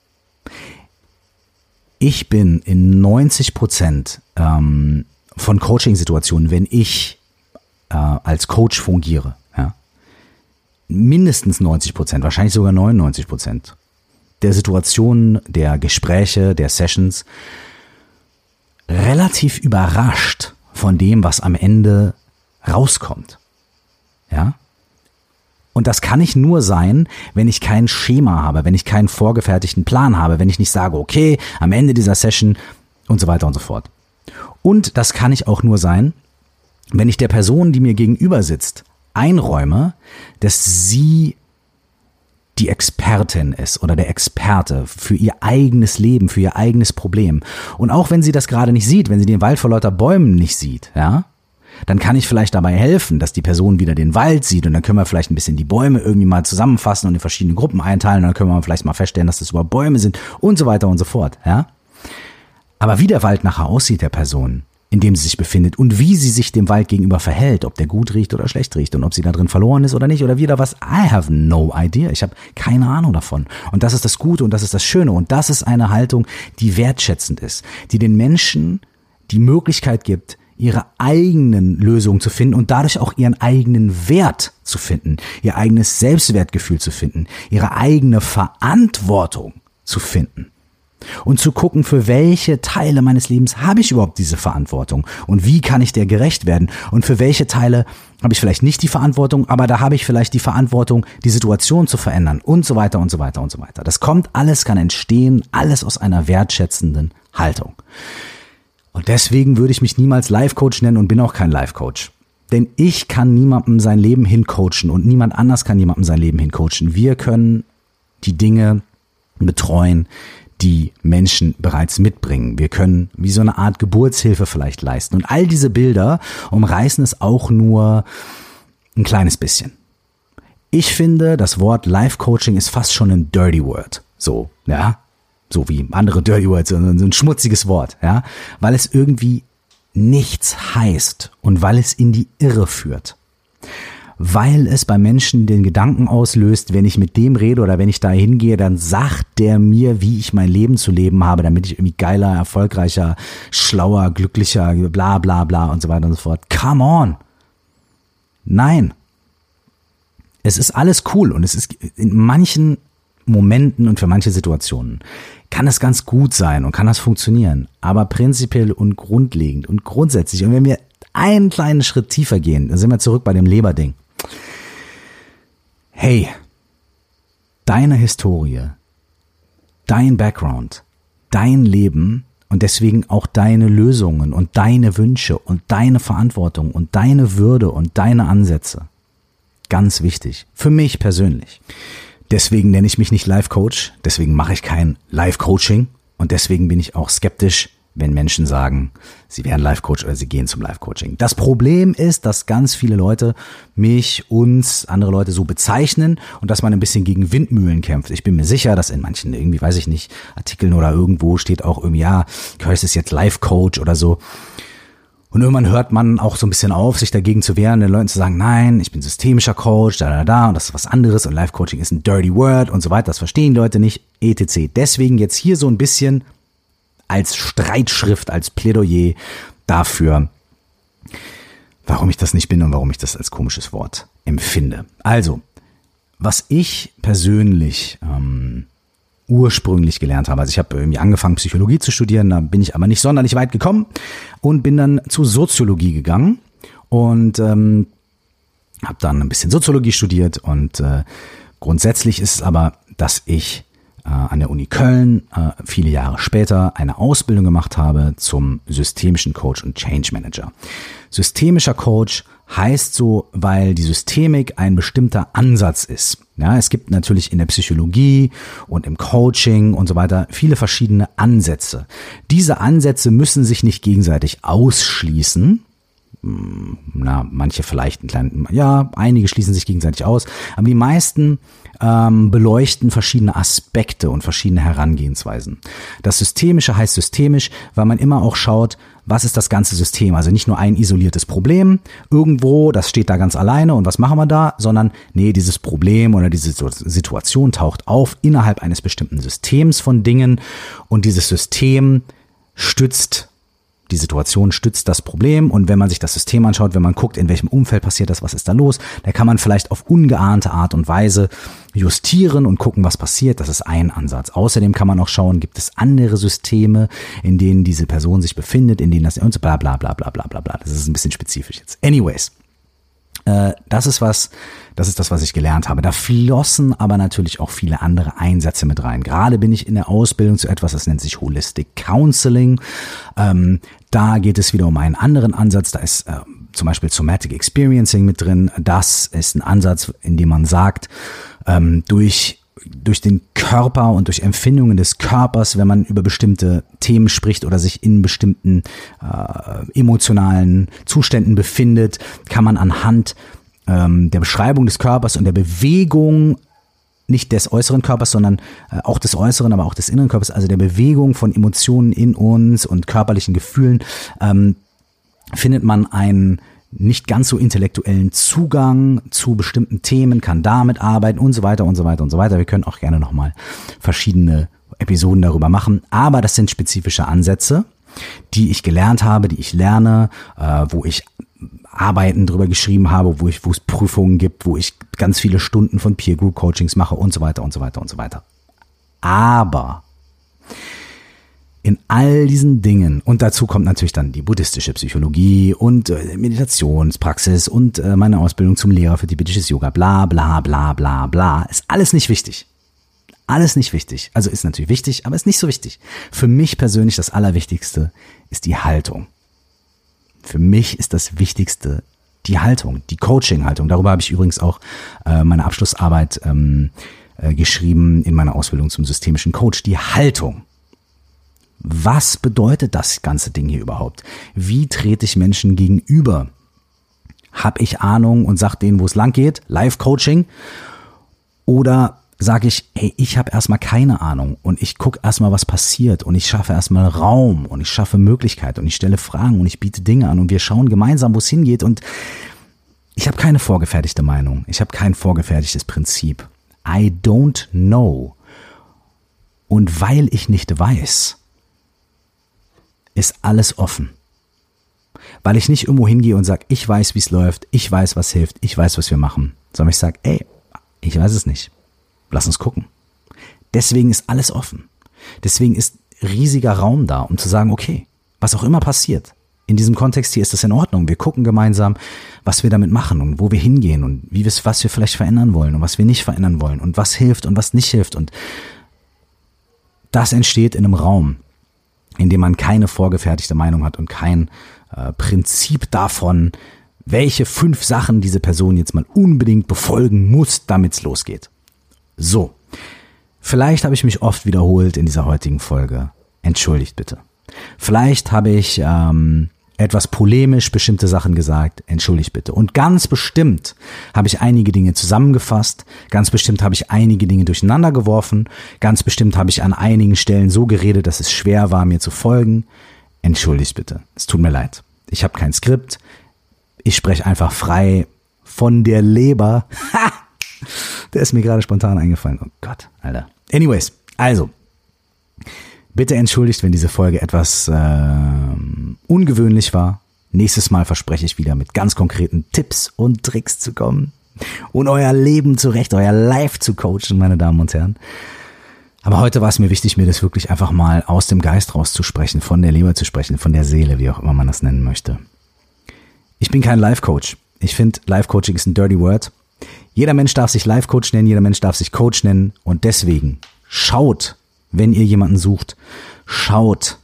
Ich bin in 90 Prozent ähm, von Coaching-Situationen, wenn ich äh, als Coach fungiere, ja, mindestens 90 Prozent, wahrscheinlich sogar 99 Prozent der Situationen, der Gespräche, der Sessions relativ überrascht von dem, was am Ende rauskommt. Ja? Und das kann ich nur sein, wenn ich kein Schema habe, wenn ich keinen vorgefertigten Plan habe, wenn ich nicht sage, okay, am Ende dieser Session und so weiter und so fort. Und das kann ich auch nur sein, wenn ich der Person, die mir gegenüber sitzt, einräume, dass sie die Expertin ist oder der Experte für ihr eigenes Leben, für ihr eigenes Problem. Und auch wenn sie das gerade nicht sieht, wenn sie den Wald vor lauter Bäumen nicht sieht, ja, dann kann ich vielleicht dabei helfen, dass die Person wieder den Wald sieht und dann können wir vielleicht ein bisschen die Bäume irgendwie mal zusammenfassen und in verschiedene Gruppen einteilen und dann können wir vielleicht mal feststellen, dass das überhaupt Bäume sind und so weiter und so fort, ja. Aber wie der Wald nachher aussieht der Person, in dem sie sich befindet und wie sie sich dem Wald gegenüber verhält, ob der gut riecht oder schlecht riecht und ob sie da drin verloren ist oder nicht oder wieder was. I have no idea. Ich habe keine Ahnung davon. Und das ist das Gute und das ist das Schöne und das ist eine Haltung, die wertschätzend ist, die den Menschen die Möglichkeit gibt, ihre eigenen Lösungen zu finden und dadurch auch ihren eigenen Wert zu finden, ihr eigenes Selbstwertgefühl zu finden, ihre eigene Verantwortung zu finden und zu gucken, für welche Teile meines Lebens habe ich überhaupt diese Verantwortung und wie kann ich der gerecht werden und für welche Teile habe ich vielleicht nicht die Verantwortung, aber da habe ich vielleicht die Verantwortung, die Situation zu verändern und so weiter und so weiter und so weiter. Das kommt alles, kann entstehen, alles aus einer wertschätzenden Haltung. Und deswegen würde ich mich niemals Life-Coach nennen und bin auch kein Life-Coach. Denn ich kann niemandem sein Leben hincoachen und niemand anders kann niemandem sein Leben hincoachen. Wir können die Dinge betreuen, die Menschen bereits mitbringen. Wir können wie so eine Art Geburtshilfe vielleicht leisten. Und all diese Bilder umreißen es auch nur ein kleines bisschen. Ich finde, das Wort Life Coaching ist fast schon ein Dirty Word. So, ja. So wie andere Dirty Words, so ein schmutziges Wort, ja. Weil es irgendwie nichts heißt und weil es in die Irre führt weil es bei Menschen den Gedanken auslöst, wenn ich mit dem rede oder wenn ich da hingehe, dann sagt der mir, wie ich mein Leben zu leben habe, damit ich irgendwie geiler, erfolgreicher, schlauer, glücklicher, bla bla bla und so weiter und so fort. Come on! Nein. Es ist alles cool und es ist in manchen Momenten und für manche Situationen kann es ganz gut sein und kann das funktionieren. Aber prinzipiell und grundlegend und grundsätzlich, und wenn wir einen kleinen Schritt tiefer gehen, dann sind wir zurück bei dem Leberding hey, deine Historie, dein Background, dein Leben und deswegen auch deine Lösungen und deine Wünsche und deine Verantwortung und deine Würde und deine Ansätze. Ganz wichtig. Für mich persönlich. Deswegen nenne ich mich nicht Life Coach, deswegen mache ich kein Life Coaching und deswegen bin ich auch skeptisch, wenn Menschen sagen, sie wären Life-Coach oder sie gehen zum Life-Coaching. Das Problem ist, dass ganz viele Leute mich, uns, andere Leute so bezeichnen und dass man ein bisschen gegen Windmühlen kämpft. Ich bin mir sicher, dass in manchen, irgendwie, weiß ich nicht, Artikeln oder irgendwo steht auch irgendwie, ja, Curse ist jetzt Life-Coach oder so. Und irgendwann hört man auch so ein bisschen auf, sich dagegen zu wehren, den Leuten zu sagen, nein, ich bin systemischer Coach, da, da, da, und das ist was anderes und Life Coaching ist ein dirty word und so weiter, das verstehen Leute nicht, etc. Deswegen jetzt hier so ein bisschen als Streitschrift, als Plädoyer dafür, warum ich das nicht bin und warum ich das als komisches Wort empfinde. Also, was ich persönlich ähm, ursprünglich gelernt habe. Also ich habe irgendwie angefangen, Psychologie zu studieren, da bin ich aber nicht sonderlich weit gekommen und bin dann zu Soziologie gegangen und ähm, habe dann ein bisschen Soziologie studiert und äh, grundsätzlich ist es aber, dass ich äh, an der Uni Köln äh, viele Jahre später eine Ausbildung gemacht habe zum systemischen Coach und Change Manager. Systemischer Coach heißt so, weil die Systemik ein bestimmter Ansatz ist. Ja, es gibt natürlich in der Psychologie und im Coaching und so weiter viele verschiedene Ansätze. Diese Ansätze müssen sich nicht gegenseitig ausschließen, na, manche vielleicht einen kleinen, ja, einige schließen sich gegenseitig aus, aber die meisten ähm, beleuchten verschiedene Aspekte und verschiedene Herangehensweisen. Das Systemische heißt systemisch, weil man immer auch schaut, was ist das ganze System? Also nicht nur ein isoliertes Problem irgendwo, das steht da ganz alleine und was machen wir da, sondern nee, dieses Problem oder diese Situation taucht auf innerhalb eines bestimmten Systems von Dingen und dieses System stützt die Situation stützt das Problem und wenn man sich das System anschaut, wenn man guckt, in welchem Umfeld passiert das, was ist da los, da kann man vielleicht auf ungeahnte Art und Weise justieren und gucken, was passiert. Das ist ein Ansatz. Außerdem kann man auch schauen, gibt es andere Systeme, in denen diese Person sich befindet, in denen das und so bla bla bla bla bla bla bla. Das ist ein bisschen spezifisch jetzt. Anyways. Äh, das ist was, das ist das, was ich gelernt habe. Da flossen aber natürlich auch viele andere Einsätze mit rein. Gerade bin ich in der Ausbildung zu etwas, das nennt sich Holistic Counseling. Da geht es wieder um einen anderen Ansatz. Da ist äh, zum Beispiel Somatic Experiencing mit drin. Das ist ein Ansatz, in dem man sagt, ähm, durch durch den Körper und durch Empfindungen des Körpers, wenn man über bestimmte Themen spricht oder sich in bestimmten äh, emotionalen Zuständen befindet, kann man anhand ähm, der Beschreibung des Körpers und der Bewegung nicht des äußeren Körpers, sondern äh, auch des äußeren, aber auch des inneren Körpers, also der Bewegung von Emotionen in uns und körperlichen Gefühlen, ähm, findet man einen nicht ganz so intellektuellen Zugang zu bestimmten Themen, kann damit arbeiten und so weiter und so weiter und so weiter. Wir können auch gerne nochmal verschiedene Episoden darüber machen, aber das sind spezifische Ansätze, die ich gelernt habe, die ich lerne, äh, wo ich Arbeiten drüber geschrieben habe, wo ich, wo es Prüfungen gibt, wo ich ganz viele Stunden von Peer Group Coachings mache und so weiter und so weiter und so weiter. Aber in all diesen Dingen, und dazu kommt natürlich dann die buddhistische Psychologie und äh, Meditationspraxis und äh, meine Ausbildung zum Lehrer für tibetisches Yoga, bla bla bla bla bla, ist alles nicht wichtig. Alles nicht wichtig. Also ist natürlich wichtig, aber ist nicht so wichtig. Für mich persönlich das Allerwichtigste ist die Haltung. Für mich ist das Wichtigste die Haltung, die Coaching-Haltung. Darüber habe ich übrigens auch äh, meine Abschlussarbeit ähm, äh, geschrieben in meiner Ausbildung zum systemischen Coach. Die Haltung. Was bedeutet das ganze Ding hier überhaupt? Wie trete ich Menschen gegenüber? Hab ich Ahnung und sag denen, wo es lang geht? Live-Coaching? Oder sage ich, hey, ich habe erstmal keine Ahnung und ich gucke erstmal, was passiert und ich schaffe erstmal Raum und ich schaffe Möglichkeit und ich stelle Fragen und ich biete Dinge an und wir schauen gemeinsam, wo es hingeht und ich habe keine vorgefertigte Meinung, ich habe kein vorgefertigtes Prinzip. I don't know. Und weil ich nicht weiß, ist alles offen. Weil ich nicht irgendwo hingehe und sage, ich weiß, wie es läuft, ich weiß, was hilft, ich weiß, was wir machen, sondern ich sage, ey, ich weiß es nicht. Lass uns gucken. Deswegen ist alles offen. Deswegen ist riesiger Raum da, um zu sagen, okay, was auch immer passiert, in diesem Kontext hier ist das in Ordnung. Wir gucken gemeinsam, was wir damit machen und wo wir hingehen und wie wir, was wir vielleicht verändern wollen und was wir nicht verändern wollen und was hilft und was nicht hilft. Und das entsteht in einem Raum, in dem man keine vorgefertigte Meinung hat und kein äh, Prinzip davon, welche fünf Sachen diese Person jetzt mal unbedingt befolgen muss, damit es losgeht. So, vielleicht habe ich mich oft wiederholt in dieser heutigen Folge. Entschuldigt bitte. Vielleicht habe ich ähm, etwas polemisch bestimmte Sachen gesagt, entschuldigt bitte. Und ganz bestimmt habe ich einige Dinge zusammengefasst, ganz bestimmt habe ich einige Dinge durcheinander geworfen, ganz bestimmt habe ich an einigen Stellen so geredet, dass es schwer war, mir zu folgen. Entschuldigt bitte. Es tut mir leid. Ich habe kein Skript. Ich spreche einfach frei von der Leber. <laughs> Ha! Der ist mir gerade spontan eingefallen. Oh Gott, Alter. Anyways, also. Bitte entschuldigt, wenn diese Folge etwas äh, ungewöhnlich war. Nächstes Mal verspreche ich wieder mit ganz konkreten Tipps und Tricks zu kommen und euer Leben zurecht, euer Life zu coachen, meine Damen und Herren. Aber heute war es mir wichtig, mir das wirklich einfach mal aus dem Geist rauszusprechen, von der Leber zu sprechen, von der Seele, wie auch immer man das nennen möchte. Ich bin kein Life-Coach. Ich finde, Life-Coaching ist ein dirty word. Jeder Mensch darf sich Life-Coach nennen, jeder Mensch darf sich Coach nennen und deswegen schaut, wenn ihr jemanden sucht, schaut,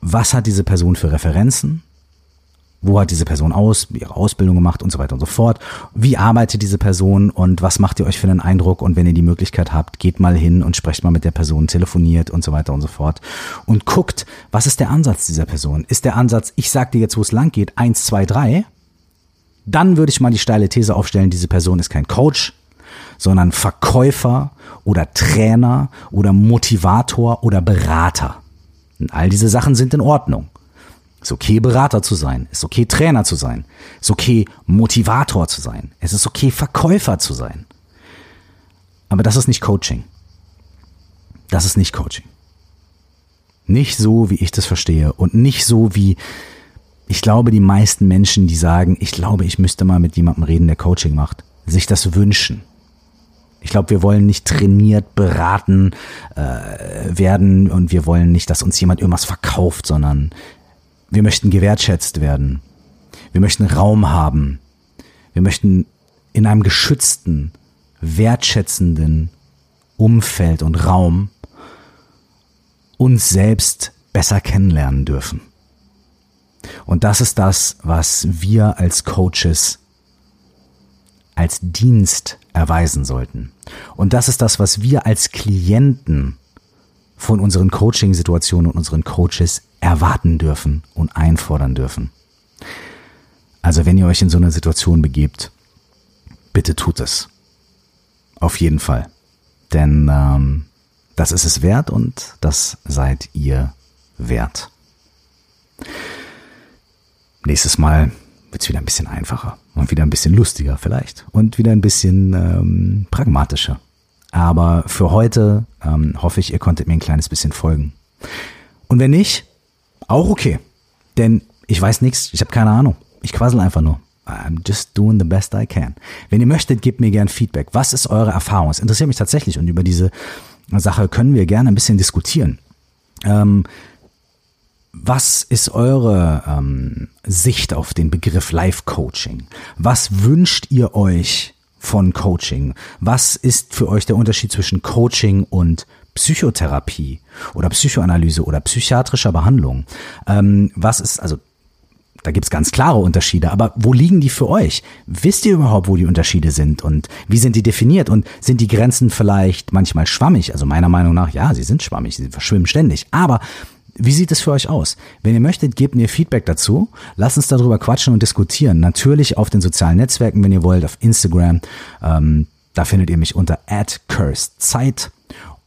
was hat diese Person für Referenzen, wo hat diese Person aus, ihre Ausbildung gemacht und so weiter und so fort. Wie arbeitet diese Person und was macht ihr euch für einen Eindruck? Und wenn ihr die Möglichkeit habt, geht mal hin und sprecht mal mit der Person, telefoniert und so weiter und so fort. Und guckt, was ist der Ansatz dieser Person? Ist der Ansatz, ich sag dir jetzt, wo es lang geht, eins, zwei, drei? Dann würde ich mal die steile These aufstellen, diese Person ist kein Coach, sondern Verkäufer oder Trainer oder Motivator oder Berater. Und all diese Sachen sind in Ordnung. Ist okay, Berater zu sein. Ist okay, Trainer zu sein. Ist okay, Motivator zu sein. Es ist okay, Verkäufer zu sein. Aber das ist nicht Coaching. Das ist nicht Coaching. Nicht so, wie ich das verstehe und nicht so, wie ich glaube, die meisten Menschen, die sagen, ich glaube, ich müsste mal mit jemandem reden, der Coaching macht, sich das wünschen. Ich glaube, wir wollen nicht trainiert, beraten äh, werden und wir wollen nicht, dass uns jemand irgendwas verkauft, sondern wir möchten gewertschätzt werden. Wir möchten Raum haben. Wir möchten in einem geschützten, wertschätzenden Umfeld und Raum uns selbst besser kennenlernen dürfen. Und das ist das, was wir als Coaches als Dienst erweisen sollten. Und das ist das, was wir als Klienten von unseren Coaching-Situationen und unseren Coaches erwarten dürfen und einfordern dürfen. Also wenn ihr euch in so eine Situation begebt, bitte tut es. Auf jeden Fall. Denn ähm, das ist es wert und das seid ihr wert. Nächstes Mal wird es wieder ein bisschen einfacher und wieder ein bisschen lustiger vielleicht und wieder ein bisschen ähm, pragmatischer. Aber für heute ähm, hoffe ich, ihr konntet mir ein kleines bisschen folgen. Und wenn nicht, auch okay. Denn ich weiß nichts, ich habe keine Ahnung. Ich quassel einfach nur. I'm just doing the best I can. Wenn ihr möchtet, gebt mir gern Feedback. Was ist eure Erfahrung? Es interessiert mich tatsächlich und über diese Sache können wir gerne ein bisschen diskutieren. Ähm, was ist eure ähm, Sicht auf den Begriff Life Coaching? Was wünscht ihr euch von Coaching? Was ist für euch der Unterschied zwischen Coaching und Psychotherapie oder Psychoanalyse oder psychiatrischer Behandlung? Ähm, was ist, also da gibt's ganz klare Unterschiede, aber wo liegen die für euch? Wisst ihr überhaupt, wo die Unterschiede sind und wie sind die definiert und sind die Grenzen vielleicht manchmal schwammig? Also meiner Meinung nach, ja, sie sind schwammig, sie verschwimmen ständig, aber wie sieht es für euch aus? Wenn ihr möchtet, gebt mir Feedback dazu. Lasst uns darüber quatschen und diskutieren. Natürlich auf den sozialen Netzwerken, wenn ihr wollt, auf Instagram. Ähm, da findet ihr mich unter @cursedzeit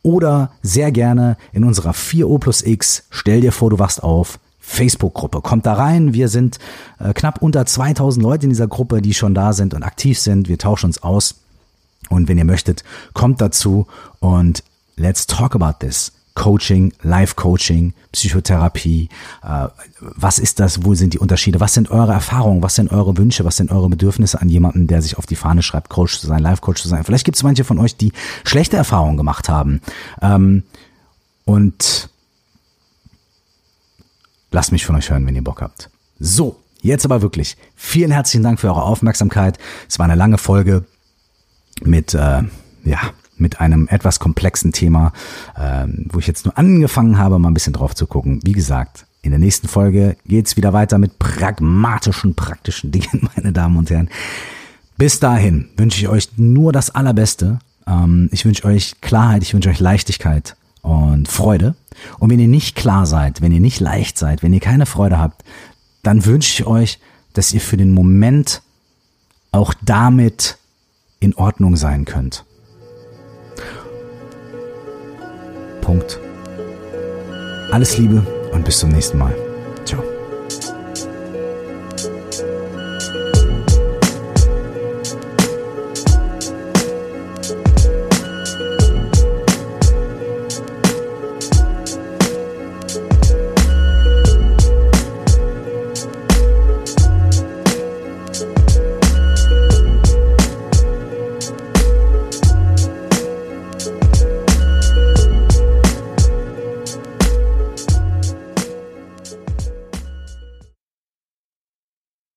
oder sehr gerne in unserer 4O plus X. Stell dir vor, du wachst auf. Facebook-Gruppe. Kommt da rein. Wir sind äh, knapp unter 2000 Leute in dieser Gruppe, die schon da sind und aktiv sind. Wir tauschen uns aus. Und wenn ihr möchtet, kommt dazu und let's talk about this. Coaching, Life-Coaching, Psychotherapie. Äh, was ist das? Wo sind die Unterschiede? Was sind eure Erfahrungen? Was sind eure Wünsche? Was sind eure Bedürfnisse an jemanden, der sich auf die Fahne schreibt, Coach zu sein, Life-Coach zu sein? Vielleicht gibt es manche von euch, die schlechte Erfahrungen gemacht haben. Ähm, und lasst mich von euch hören, wenn ihr Bock habt. So, jetzt aber wirklich. Vielen herzlichen Dank für eure Aufmerksamkeit. Es war eine lange Folge mit, äh, ja, mit einem etwas komplexen Thema, ähm, wo ich jetzt nur angefangen habe, mal ein bisschen drauf zu gucken. Wie gesagt, in der nächsten Folge geht's wieder weiter mit pragmatischen, praktischen <laughs> Dingen, meine Damen und Herren. Bis dahin wünsche ich euch nur das Allerbeste. Ähm, ich wünsche euch Klarheit, ich wünsche euch Leichtigkeit und Freude. Und wenn ihr nicht klar seid, wenn ihr nicht leicht seid, wenn ihr keine Freude habt, dann wünsche ich euch, dass ihr für den Moment auch damit in Ordnung sein könnt. Punkt. Alles Liebe und bis zum nächsten Mal.